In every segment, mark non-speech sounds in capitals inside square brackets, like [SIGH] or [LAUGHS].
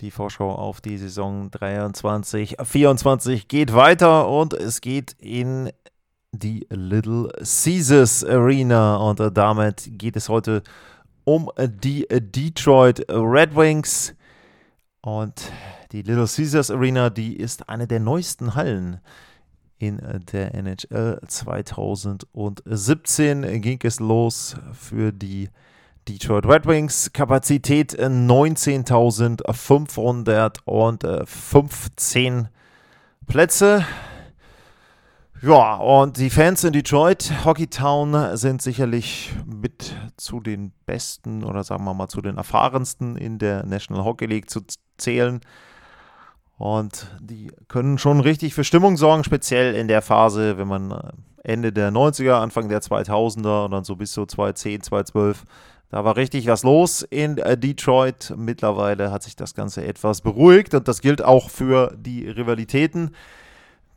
Die Vorschau auf die Saison 23, 24 geht weiter und es geht in die Little Caesars Arena und damit geht es heute um die Detroit Red Wings. Und die Little Caesars Arena, die ist eine der neuesten Hallen in der NHL 2017 ging es los für die Detroit Red Wings. Kapazität 19.515 Plätze. Ja, und die Fans in Detroit, Hockeytown, sind sicherlich mit zu den besten oder sagen wir mal zu den erfahrensten in der National Hockey League zu zählen. Und die können schon richtig für Stimmung sorgen, speziell in der Phase, wenn man äh, Ende der 90er, Anfang der 2000er und dann so bis so 2010, 2012, da war richtig was los in äh, Detroit. Mittlerweile hat sich das Ganze etwas beruhigt und das gilt auch für die Rivalitäten.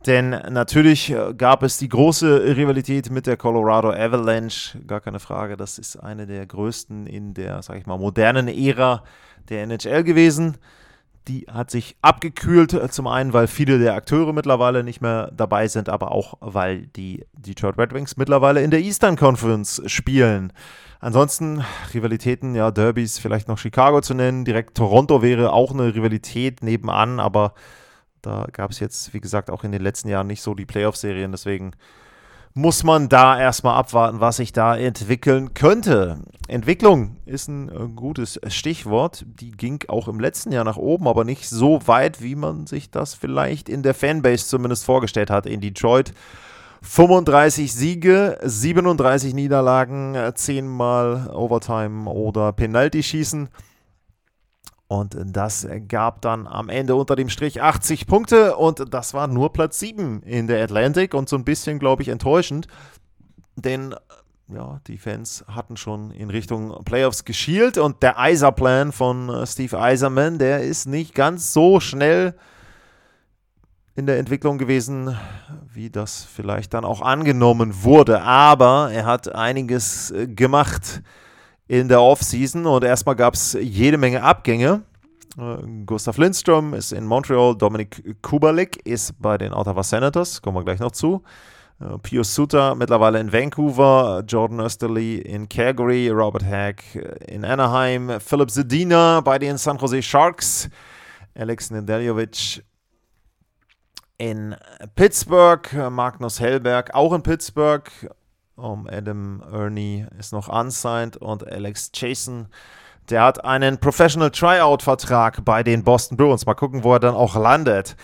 Denn natürlich äh, gab es die große Rivalität mit der Colorado Avalanche, gar keine Frage. Das ist eine der größten in der, sag ich mal, modernen Ära der NHL gewesen die hat sich abgekühlt. Äh, zum einen, weil viele der Akteure mittlerweile nicht mehr dabei sind, aber auch, weil die Detroit Red Wings mittlerweile in der Eastern Conference spielen. Ansonsten Rivalitäten, ja, Derbys, vielleicht noch Chicago zu nennen. Direkt Toronto wäre auch eine Rivalität nebenan, aber da gab es jetzt, wie gesagt, auch in den letzten Jahren nicht so die Playoff-Serien. Deswegen muss man da erstmal abwarten, was sich da entwickeln könnte. Entwicklung ist ein äh, gutes Stichwort. Die ging auch im letzten Jahr nach oben, aber nicht so weit, wie man sich das vielleicht in der Fanbase zumindest vorgestellt hat in Detroit. 35 Siege, 37 Niederlagen, 10 Mal Overtime oder Penalty schießen. Und das gab dann am Ende unter dem Strich 80 Punkte. Und das war nur Platz 7 in der Atlantic und so ein bisschen, glaube ich, enttäuschend, denn ja, die Fans hatten schon in Richtung Playoffs geschielt. Und der Eiser-Plan von äh, Steve Eiserman, der ist nicht ganz so schnell in der Entwicklung gewesen, wie das vielleicht dann auch angenommen wurde. Aber er hat einiges äh, gemacht in der Offseason und erstmal gab es jede Menge Abgänge. Äh, Gustav Lindström ist in Montreal, Dominik Kubalik ist bei den Ottawa Senators, kommen wir gleich noch zu. Uh, Pius Suter mittlerweile in Vancouver, Jordan Österly in Calgary, Robert Hack in Anaheim, Philip Zedina bei den San Jose Sharks, Alex Nedeljovic in Pittsburgh, Magnus Hellberg auch in Pittsburgh, um, Adam Ernie ist noch unsigned und Alex Jason, der hat einen Professional Tryout-Vertrag bei den Boston Bruins. Mal gucken, wo er dann auch landet.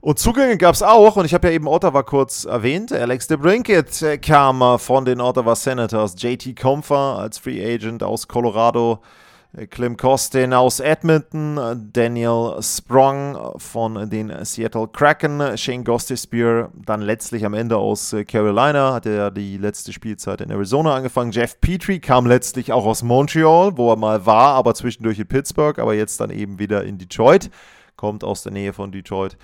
Und Zugänge gab es auch, und ich habe ja eben Ottawa kurz erwähnt. Alex DeBrinket äh, kam von den Ottawa Senators. JT Comfer als Free Agent aus Colorado Clem Costin aus Edmonton, Daniel Sprong von den Seattle Kraken, Shane Gostisbehere dann letztlich am Ende aus Carolina, hatte ja die letzte Spielzeit in Arizona angefangen. Jeff Petrie kam letztlich auch aus Montreal, wo er mal war, aber zwischendurch in Pittsburgh, aber jetzt dann eben wieder in Detroit kommt aus der Nähe von Detroit.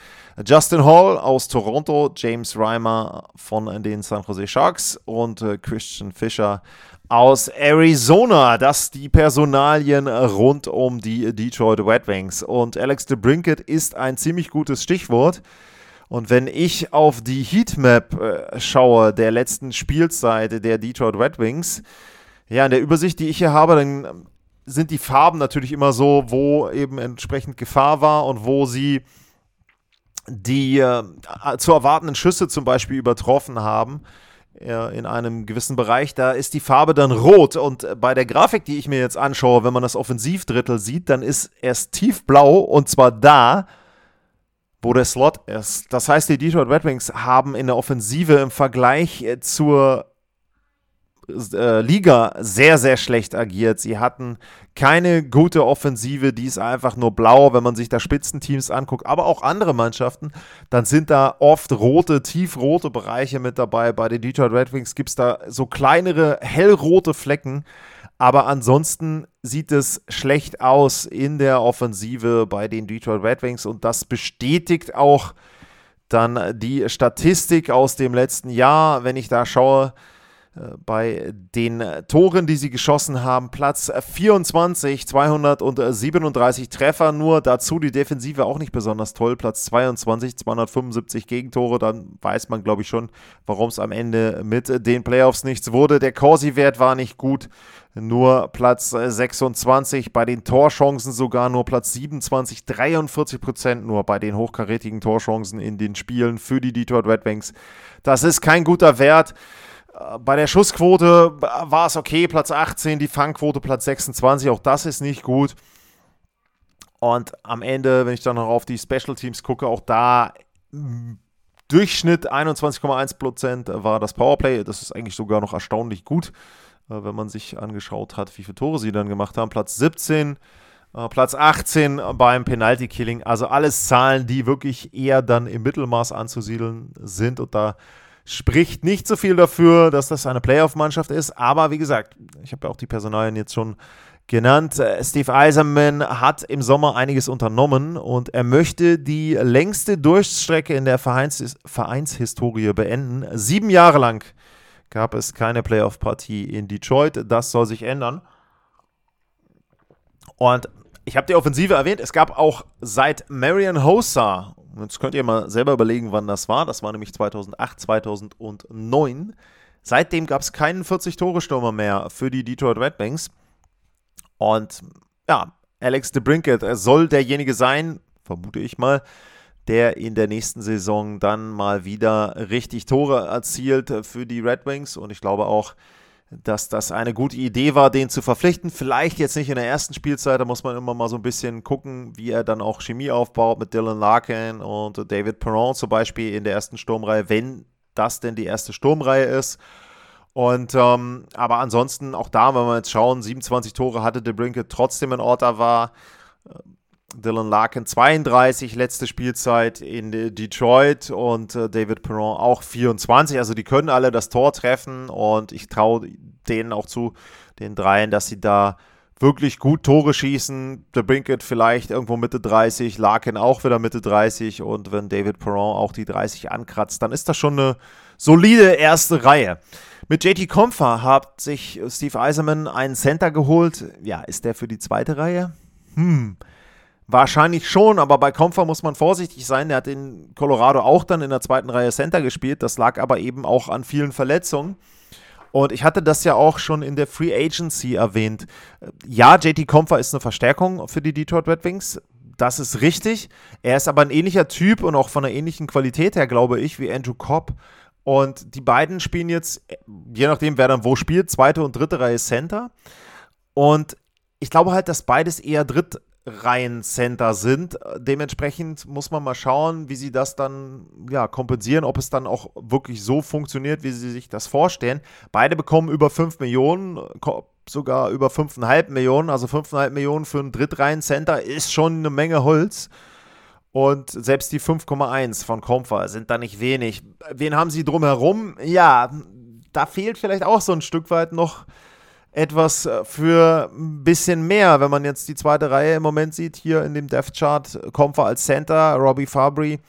Justin Hall aus Toronto, James Reimer von den San Jose Sharks und äh, Christian Fischer aus Arizona. Das die Personalien rund um die Detroit Red Wings. Und Alex DeBrinket ist ein ziemlich gutes Stichwort. Und wenn ich auf die Heatmap äh, schaue der letzten Spielzeit der Detroit Red Wings, ja, in der Übersicht, die ich hier habe, dann sind die Farben natürlich immer so, wo eben entsprechend Gefahr war und wo sie die äh, zu erwartenden Schüsse zum Beispiel übertroffen haben in einem gewissen Bereich, da ist die Farbe dann rot. Und äh, bei der Grafik, die ich mir jetzt anschaue, wenn man das Offensivdrittel sieht, dann ist es tiefblau und zwar da, wo der Slot ist. Das heißt, die Detroit Red Wings haben in der Offensive im Vergleich äh, zur äh, Liga sehr, sehr schlecht agiert. Sie hatten keine gute Offensive, die ist einfach nur blau, wenn man sich da Spitzenteams anguckt, aber auch andere Mannschaften, dann sind da oft rote, tiefrote Bereiche mit dabei. Bei den Detroit Red Wings gibt es da so kleinere, hellrote Flecken. Aber ansonsten sieht es schlecht aus in der Offensive bei den Detroit Red Wings und das bestätigt auch dann die Statistik aus dem letzten Jahr, wenn ich da schaue, bei den Toren, die sie geschossen haben, Platz 24, 237 Treffer nur, dazu die Defensive auch nicht besonders toll, Platz 22, 275 Gegentore, dann weiß man, glaube ich, schon, warum es am Ende mit den Playoffs nichts wurde. Der Corsi-Wert war nicht gut, nur Platz 26, bei den Torchancen sogar nur Platz 27, 43 Prozent nur bei den hochkarätigen Torchancen in den Spielen für die Detroit Red Wings. Das ist kein guter Wert. Bei der Schussquote war es okay, Platz 18, die Fangquote Platz 26, auch das ist nicht gut. Und am Ende, wenn ich dann noch auf die Special Teams gucke, auch da Durchschnitt 21,1% war das Powerplay. Das ist eigentlich sogar noch erstaunlich gut, äh, wenn man sich angeschaut hat, wie viele Tore sie dann gemacht haben. Platz 17, äh, Platz 18 beim Penalty Killing. Also alles Zahlen, die wirklich eher dann im Mittelmaß anzusiedeln sind. Und da spricht nicht so viel dafür, dass das eine Playoff-Mannschaft ist. Aber wie gesagt, ich habe ja auch die Personalien jetzt schon genannt. Äh, Steve Eiserman hat im Sommer einiges unternommen und er möchte die längste Durchstrecke in der Vereins Vereinshistorie beenden. Sieben Jahre lang gab es keine Playoff-Partie in Detroit. Das soll sich ändern. Und ich habe die Offensive erwähnt. Es gab auch seit Marion Hossa Jetzt könnt ihr mal selber überlegen, wann das war. Das war nämlich 2008, 2009. Seitdem gab es keinen 40-Tore-Stürmer mehr für die Detroit Red Wings. Und ja, Alex DeBrinket soll derjenige sein, vermute ich mal, der in der nächsten Saison dann mal wieder richtig Tore erzielt für die Red Wings. Und ich glaube auch, dass das eine gute Idee war, den zu verpflichten. Vielleicht jetzt nicht in der ersten Spielzeit, da muss man immer mal so ein bisschen gucken, wie er dann auch Chemie aufbaut mit Dylan Larkin und David Perron zum Beispiel in der ersten Sturmreihe, wenn das denn die erste Sturmreihe ist. Und ähm, aber ansonsten auch da, wenn wir jetzt schauen, 27 Tore hatte De Brinke trotzdem in Ottawa. Dylan Larkin 32, letzte Spielzeit in Detroit und äh, David Perron auch 24. Also die können alle das Tor treffen und ich traue denen auch zu, den dreien, dass sie da wirklich gut Tore schießen. Der Brinkett vielleicht irgendwo Mitte 30, Larkin auch wieder Mitte 30 und wenn David Perron auch die 30 ankratzt, dann ist das schon eine solide erste Reihe. Mit JT Comfer hat sich Steve Eiserman einen Center geholt. Ja, ist der für die zweite Reihe? Hm. Wahrscheinlich schon, aber bei Comfer muss man vorsichtig sein. Der hat in Colorado auch dann in der zweiten Reihe Center gespielt. Das lag aber eben auch an vielen Verletzungen. Und ich hatte das ja auch schon in der Free Agency erwähnt. Ja, JT Comfer ist eine Verstärkung für die Detroit Red Wings. Das ist richtig. Er ist aber ein ähnlicher Typ und auch von einer ähnlichen Qualität her, glaube ich, wie Andrew Cobb. Und die beiden spielen jetzt, je nachdem, wer dann wo spielt, zweite und dritte Reihe Center. Und ich glaube halt, dass beides eher Dritt, Reihen-Center sind. Dementsprechend muss man mal schauen, wie sie das dann ja, kompensieren, ob es dann auch wirklich so funktioniert, wie sie sich das vorstellen. Beide bekommen über 5 Millionen, sogar über 5,5 Millionen. Also 5,5 Millionen für ein Drittreihen-Center ist schon eine Menge Holz. Und selbst die 5,1 von Comfer sind da nicht wenig. Wen haben sie drumherum? Ja, da fehlt vielleicht auch so ein Stück weit noch etwas äh, für ein bisschen mehr. Wenn man jetzt die zweite Reihe im Moment sieht, hier in dem Death Chart, Comfer als Center, Robbie Fabry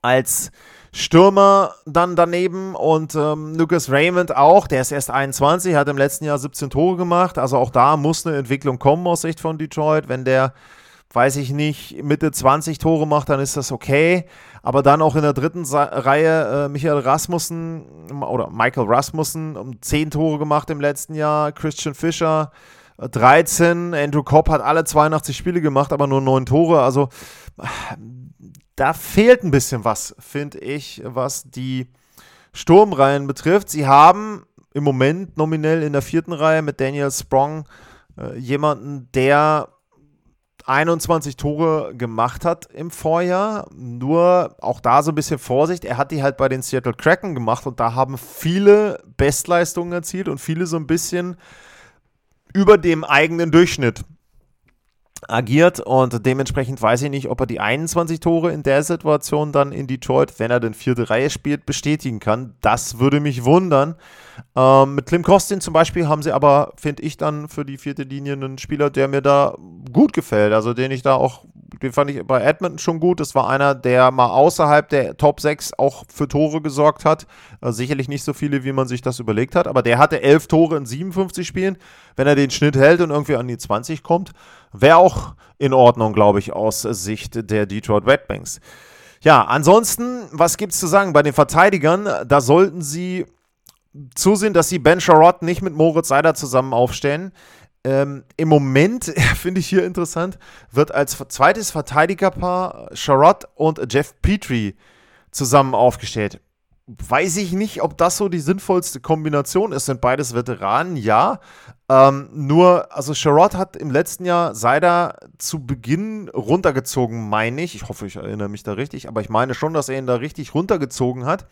als Stürmer dann daneben und ähm, Lucas Raymond auch, der ist erst 21, hat im letzten Jahr 17 Tore gemacht. Also auch da muss eine Entwicklung kommen aus Sicht von Detroit. Wenn der weiß ich nicht, Mitte 20 Tore macht, dann ist das okay. Aber dann auch in der dritten Sa Reihe äh, Michael Rasmussen oder Michael Rasmussen um 10 Tore gemacht im letzten Jahr, Christian Fischer 13, äh, Andrew Cobb hat alle 82 Spiele gemacht, aber nur 9 Tore. Also da fehlt ein bisschen was, finde ich, was die Sturmreihen betrifft. Sie haben im Moment nominell in der vierten Reihe mit Daniel Sprong äh, jemanden, der 21 Tore gemacht hat im Vorjahr. Nur auch da so ein bisschen Vorsicht. Er hat die halt bei den Seattle Kraken gemacht und da haben viele Bestleistungen erzielt und viele so ein bisschen über dem eigenen Durchschnitt agiert und dementsprechend weiß ich nicht, ob er die 21 Tore in der Situation dann in Detroit, wenn er denn vierte Reihe spielt, bestätigen kann. Das würde mich wundern. Ähm, mit Klim Kostin zum Beispiel haben sie aber, finde ich, dann für die vierte Linie einen Spieler, der mir da gut gefällt. Also den ich da auch, den fand ich bei Edmonton schon gut. Das war einer, der mal außerhalb der Top 6 auch für Tore gesorgt hat. Also sicherlich nicht so viele, wie man sich das überlegt hat, aber der hatte 11 Tore in 57 Spielen. Wenn er den Schnitt hält und irgendwie an die 20 kommt, wäre auch in Ordnung, glaube ich, aus Sicht der Detroit Red Banks. Ja, ansonsten, was gibt es zu sagen bei den Verteidigern? Da sollten sie zusehen, dass sie Ben Sherrod nicht mit Moritz Seider zusammen aufstellen. Ähm, Im Moment, [LAUGHS] finde ich hier interessant, wird als zweites Verteidigerpaar Sherrod und Jeff Petrie zusammen aufgestellt. Weiß ich nicht, ob das so die sinnvollste Kombination ist. Sind beides Veteranen, ja. Ähm, nur, also Sherrod hat im letzten Jahr Seider zu Beginn runtergezogen, meine ich. Ich hoffe, ich erinnere mich da richtig, aber ich meine schon, dass er ihn da richtig runtergezogen hat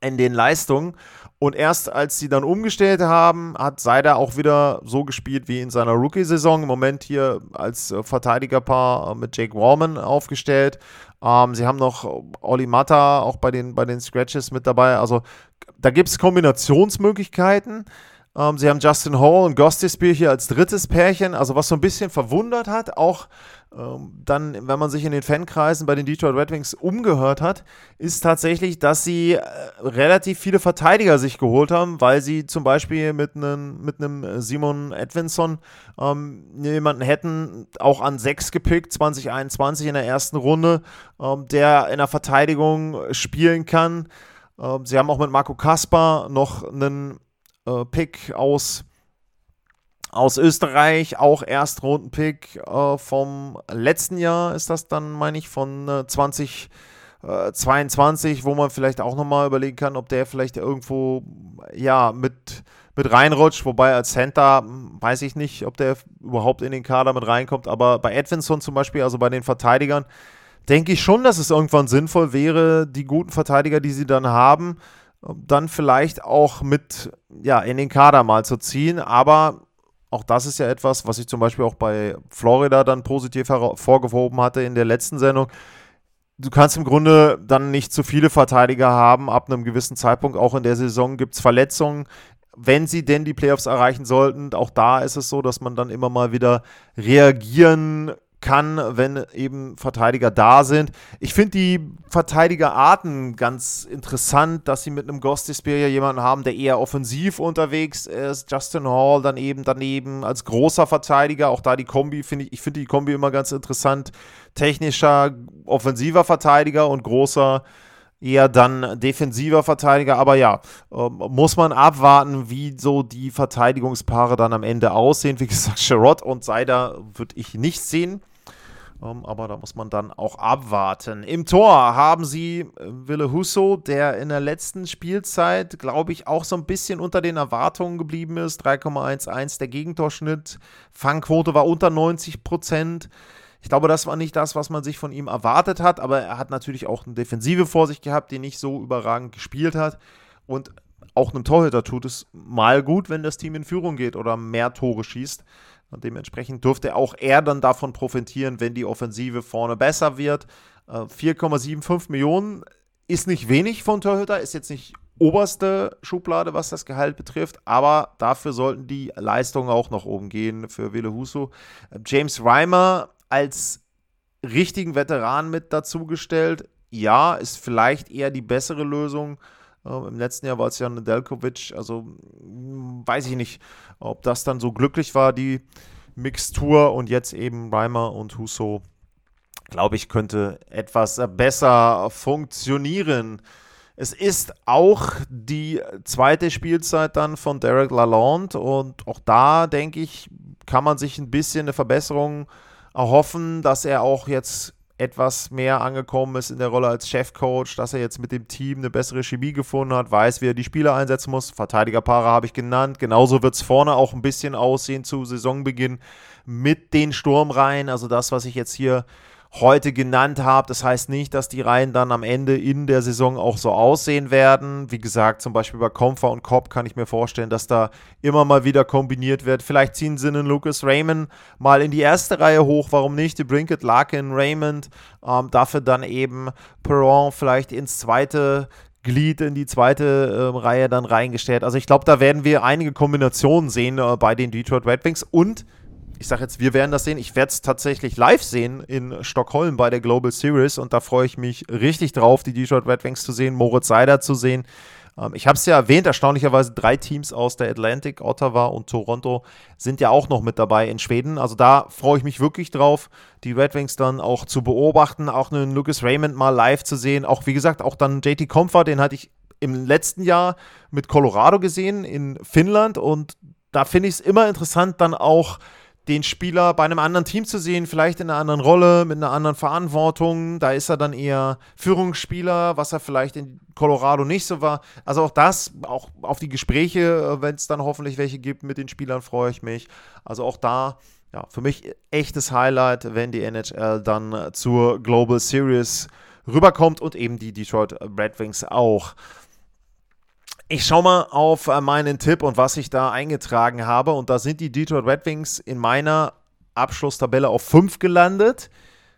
in den Leistungen. Und erst als sie dann umgestellt haben, hat Seider auch wieder so gespielt wie in seiner Rookie-Saison. Im Moment hier als äh, Verteidigerpaar äh, mit Jake Warman aufgestellt. Ähm, sie haben noch Oli Mata auch bei den, bei den Scratches mit dabei. Also da gibt es Kombinationsmöglichkeiten. Ähm, sie haben Justin Hall und Gostispiel hier als drittes Pärchen. Also was so ein bisschen verwundert hat, auch ähm, dann, wenn man sich in den Fankreisen bei den Detroit Red Wings umgehört hat, ist tatsächlich, dass sie äh, relativ viele Verteidiger sich geholt haben, weil sie zum Beispiel mit einem mit Simon Edvinson ähm, jemanden hätten, auch an sechs gepickt, 2021 in der ersten Runde, ähm, der in der Verteidigung spielen kann. Ähm, sie haben auch mit Marco Kaspar noch einen äh, Pick aus aus Österreich, auch Erstrundenpick äh, vom letzten Jahr ist das dann, meine ich, von äh, 2022, äh, wo man vielleicht auch nochmal überlegen kann, ob der vielleicht irgendwo, ja, mit, mit reinrutscht, wobei als Center hm, weiß ich nicht, ob der überhaupt in den Kader mit reinkommt, aber bei Edvinson zum Beispiel, also bei den Verteidigern, denke ich schon, dass es irgendwann sinnvoll wäre, die guten Verteidiger, die sie dann haben, dann vielleicht auch mit ja, in den Kader mal zu ziehen, aber auch das ist ja etwas, was ich zum Beispiel auch bei Florida dann positiv hervorgehoben hatte in der letzten Sendung. Du kannst im Grunde dann nicht zu viele Verteidiger haben. Ab einem gewissen Zeitpunkt, auch in der Saison, gibt es Verletzungen. Wenn sie denn die Playoffs erreichen sollten, auch da ist es so, dass man dann immer mal wieder reagieren kann, wenn eben Verteidiger da sind. Ich finde die Verteidigerarten ganz interessant, dass sie mit einem Gostispear jemanden haben, der eher offensiv unterwegs ist. Justin Hall dann eben daneben als großer Verteidiger. Auch da die Kombi finde ich, ich finde die Kombi immer ganz interessant. Technischer, offensiver Verteidiger und großer eher dann defensiver Verteidiger. Aber ja, äh, muss man abwarten, wie so die Verteidigungspaare dann am Ende aussehen. Wie gesagt, Sherrod und Seider würde ich nicht sehen. Ähm, aber da muss man dann auch abwarten. Im Tor haben sie äh, Wille Husso, der in der letzten Spielzeit, glaube ich, auch so ein bisschen unter den Erwartungen geblieben ist. 3,11 der Gegentorschnitt. Fangquote war unter 90 Prozent. Ich glaube, das war nicht das, was man sich von ihm erwartet hat, aber er hat natürlich auch eine Defensive vor sich gehabt, die nicht so überragend gespielt hat. Und auch einem Torhüter tut es mal gut, wenn das Team in Führung geht oder mehr Tore schießt. Und dementsprechend dürfte auch er dann davon profitieren, wenn die Offensive vorne besser wird. 4,75 äh, Millionen ist nicht wenig von Torhüter, ist jetzt nicht oberste Schublade, was das Gehalt betrifft, aber dafür sollten die Leistungen auch noch oben gehen für Wille Huso. James Reimer als richtigen Veteran mit dazugestellt, ja, ist vielleicht eher die bessere Lösung. Äh, Im letzten Jahr war es ja Nedeljkovic, also hm, weiß ich nicht, ob das dann so glücklich war, die Mixtur und jetzt eben Reimer und Husso, glaube ich, könnte etwas besser funktionieren. Es ist auch die zweite Spielzeit dann von Derek Lalonde und auch da, denke ich, kann man sich ein bisschen eine Verbesserung erhoffen, dass er auch jetzt etwas mehr angekommen ist in der Rolle als Chefcoach, dass er jetzt mit dem Team eine bessere Chemie gefunden hat, weiß, wie er die Spieler einsetzen muss. Verteidigerpaare habe ich genannt. Genauso wird es vorne auch ein bisschen aussehen zu Saisonbeginn mit den Sturmreihen. Also das, was ich jetzt hier heute genannt habe. Das heißt nicht, dass die Reihen dann am Ende in der Saison auch so aussehen werden. Wie gesagt, zum Beispiel bei Comfa und Cobb kann ich mir vorstellen, dass da immer mal wieder kombiniert wird. Vielleicht ziehen sie einen Lucas Raymond mal in die erste Reihe hoch. Warum nicht? Die Brinkett, Larkin, Raymond. Ähm, dafür dann eben Perron vielleicht ins zweite Glied in die zweite äh, Reihe dann reingestellt. Also ich glaube, da werden wir einige Kombinationen sehen äh, bei den Detroit Red Wings und ich sage jetzt, wir werden das sehen. Ich werde es tatsächlich live sehen in Stockholm bei der Global Series und da freue ich mich richtig drauf, die Detroit Red Wings zu sehen, Moritz Seider zu sehen. Ähm, ich habe es ja erwähnt, erstaunlicherweise drei Teams aus der Atlantic, Ottawa und Toronto sind ja auch noch mit dabei in Schweden. Also da freue ich mich wirklich drauf, die Red Wings dann auch zu beobachten, auch einen Lucas Raymond mal live zu sehen. Auch wie gesagt, auch dann JT Comfort, den hatte ich im letzten Jahr mit Colorado gesehen in Finnland und da finde ich es immer interessant, dann auch den Spieler bei einem anderen Team zu sehen, vielleicht in einer anderen Rolle, mit einer anderen Verantwortung. Da ist er dann eher Führungsspieler, was er vielleicht in Colorado nicht so war. Also auch das, auch auf die Gespräche, äh, wenn es dann hoffentlich welche gibt mit den Spielern, freue ich mich. Also auch da, ja, für mich echtes Highlight, wenn die NHL dann zur Global Series rüberkommt und eben die Detroit Red Wings auch. Ich schaue mal auf äh, meinen Tipp und was ich da eingetragen habe. Und da sind die Detroit Red Wings in meiner Abschlusstabelle auf 5 gelandet.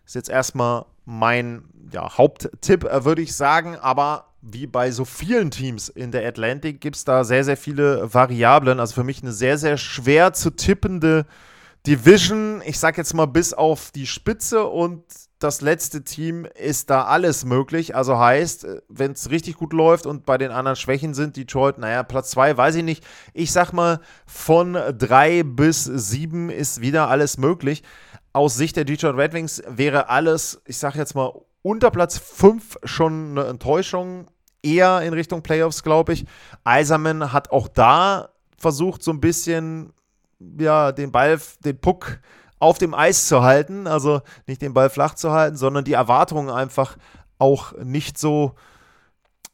Ist jetzt erstmal mein ja, Haupttipp, äh, würde ich sagen. Aber wie bei so vielen Teams in der Atlantic gibt es da sehr, sehr viele Variablen. Also für mich eine sehr, sehr schwer zu tippende Division. Ich sage jetzt mal bis auf die Spitze und das letzte Team ist da alles möglich. Also heißt, wenn es richtig gut läuft und bei den anderen Schwächen sind, Detroit, naja, Platz 2, weiß ich nicht. Ich sag mal, von 3 bis 7 ist wieder alles möglich. Aus Sicht der Detroit Red Wings wäre alles, ich sag jetzt mal, unter Platz 5 schon eine Enttäuschung. Eher in Richtung Playoffs, glaube ich. Eiserman hat auch da versucht, so ein bisschen ja, den Ball, den Puck auf dem Eis zu halten, also nicht den Ball flach zu halten, sondern die Erwartungen einfach auch nicht so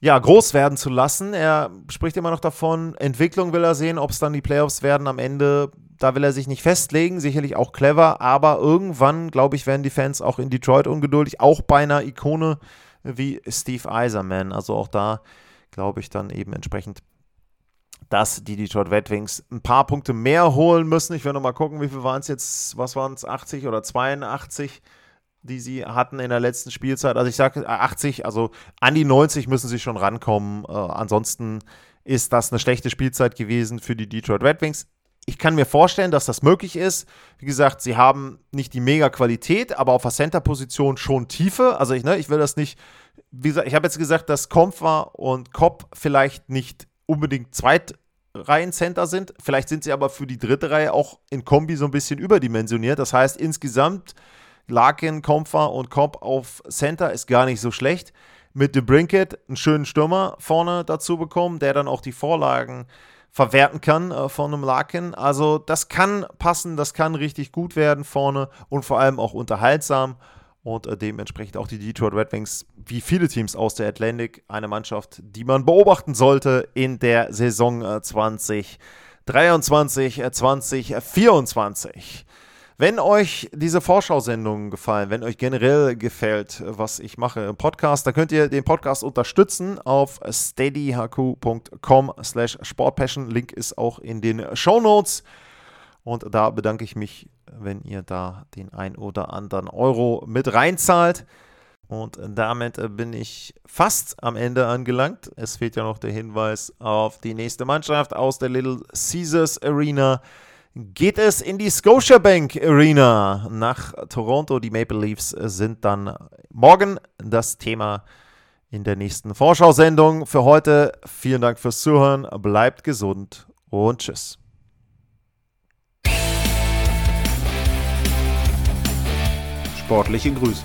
ja, groß werden zu lassen. Er spricht immer noch davon, Entwicklung will er sehen, ob es dann die Playoffs werden am Ende. Da will er sich nicht festlegen, sicherlich auch clever, aber irgendwann, glaube ich, werden die Fans auch in Detroit ungeduldig, auch bei einer Ikone wie Steve Eiserman. Also auch da, glaube ich, dann eben entsprechend dass die Detroit Red Wings ein paar Punkte mehr holen müssen. Ich werde noch mal gucken, wie viel waren es jetzt, was waren es, 80 oder 82, die sie hatten in der letzten Spielzeit. Also ich sage 80, also an die 90 müssen sie schon rankommen. Äh, ansonsten ist das eine schlechte Spielzeit gewesen für die Detroit Red Wings. Ich kann mir vorstellen, dass das möglich ist. Wie gesagt, sie haben nicht die Mega-Qualität, aber auf der Center-Position schon Tiefe. Also ich, ne, ich will das nicht, wie gesagt, ich habe jetzt gesagt, dass Comfa und Kopp vielleicht nicht unbedingt Zweitreihen-Center sind. Vielleicht sind sie aber für die dritte Reihe auch in Kombi so ein bisschen überdimensioniert. Das heißt, insgesamt Larkin, Komfer und Kopp auf Center ist gar nicht so schlecht. Mit The Brinket einen schönen Stürmer vorne dazu bekommen, der dann auch die Vorlagen verwerten kann äh, von einem Larkin. Also das kann passen, das kann richtig gut werden vorne und vor allem auch unterhaltsam und äh, dementsprechend auch die Detroit Red Wings, wie viele Teams aus der Atlantic, eine Mannschaft, die man beobachten sollte in der Saison äh, 2023, äh, 2024. Wenn euch diese Vorschau-Sendungen gefallen, wenn euch generell gefällt, was ich mache im Podcast, dann könnt ihr den Podcast unterstützen auf steadyhq.com slash sportpassion. Link ist auch in den Show Notes. Und da bedanke ich mich, wenn ihr da den ein oder anderen Euro mit reinzahlt. Und damit bin ich fast am Ende angelangt. Es fehlt ja noch der Hinweis auf die nächste Mannschaft aus der Little Caesars Arena. Geht es in die Scotiabank Arena nach Toronto? Die Maple Leafs sind dann morgen das Thema in der nächsten Vorschau-Sendung. Für heute vielen Dank fürs Zuhören. Bleibt gesund und tschüss. Sportliche Grüße.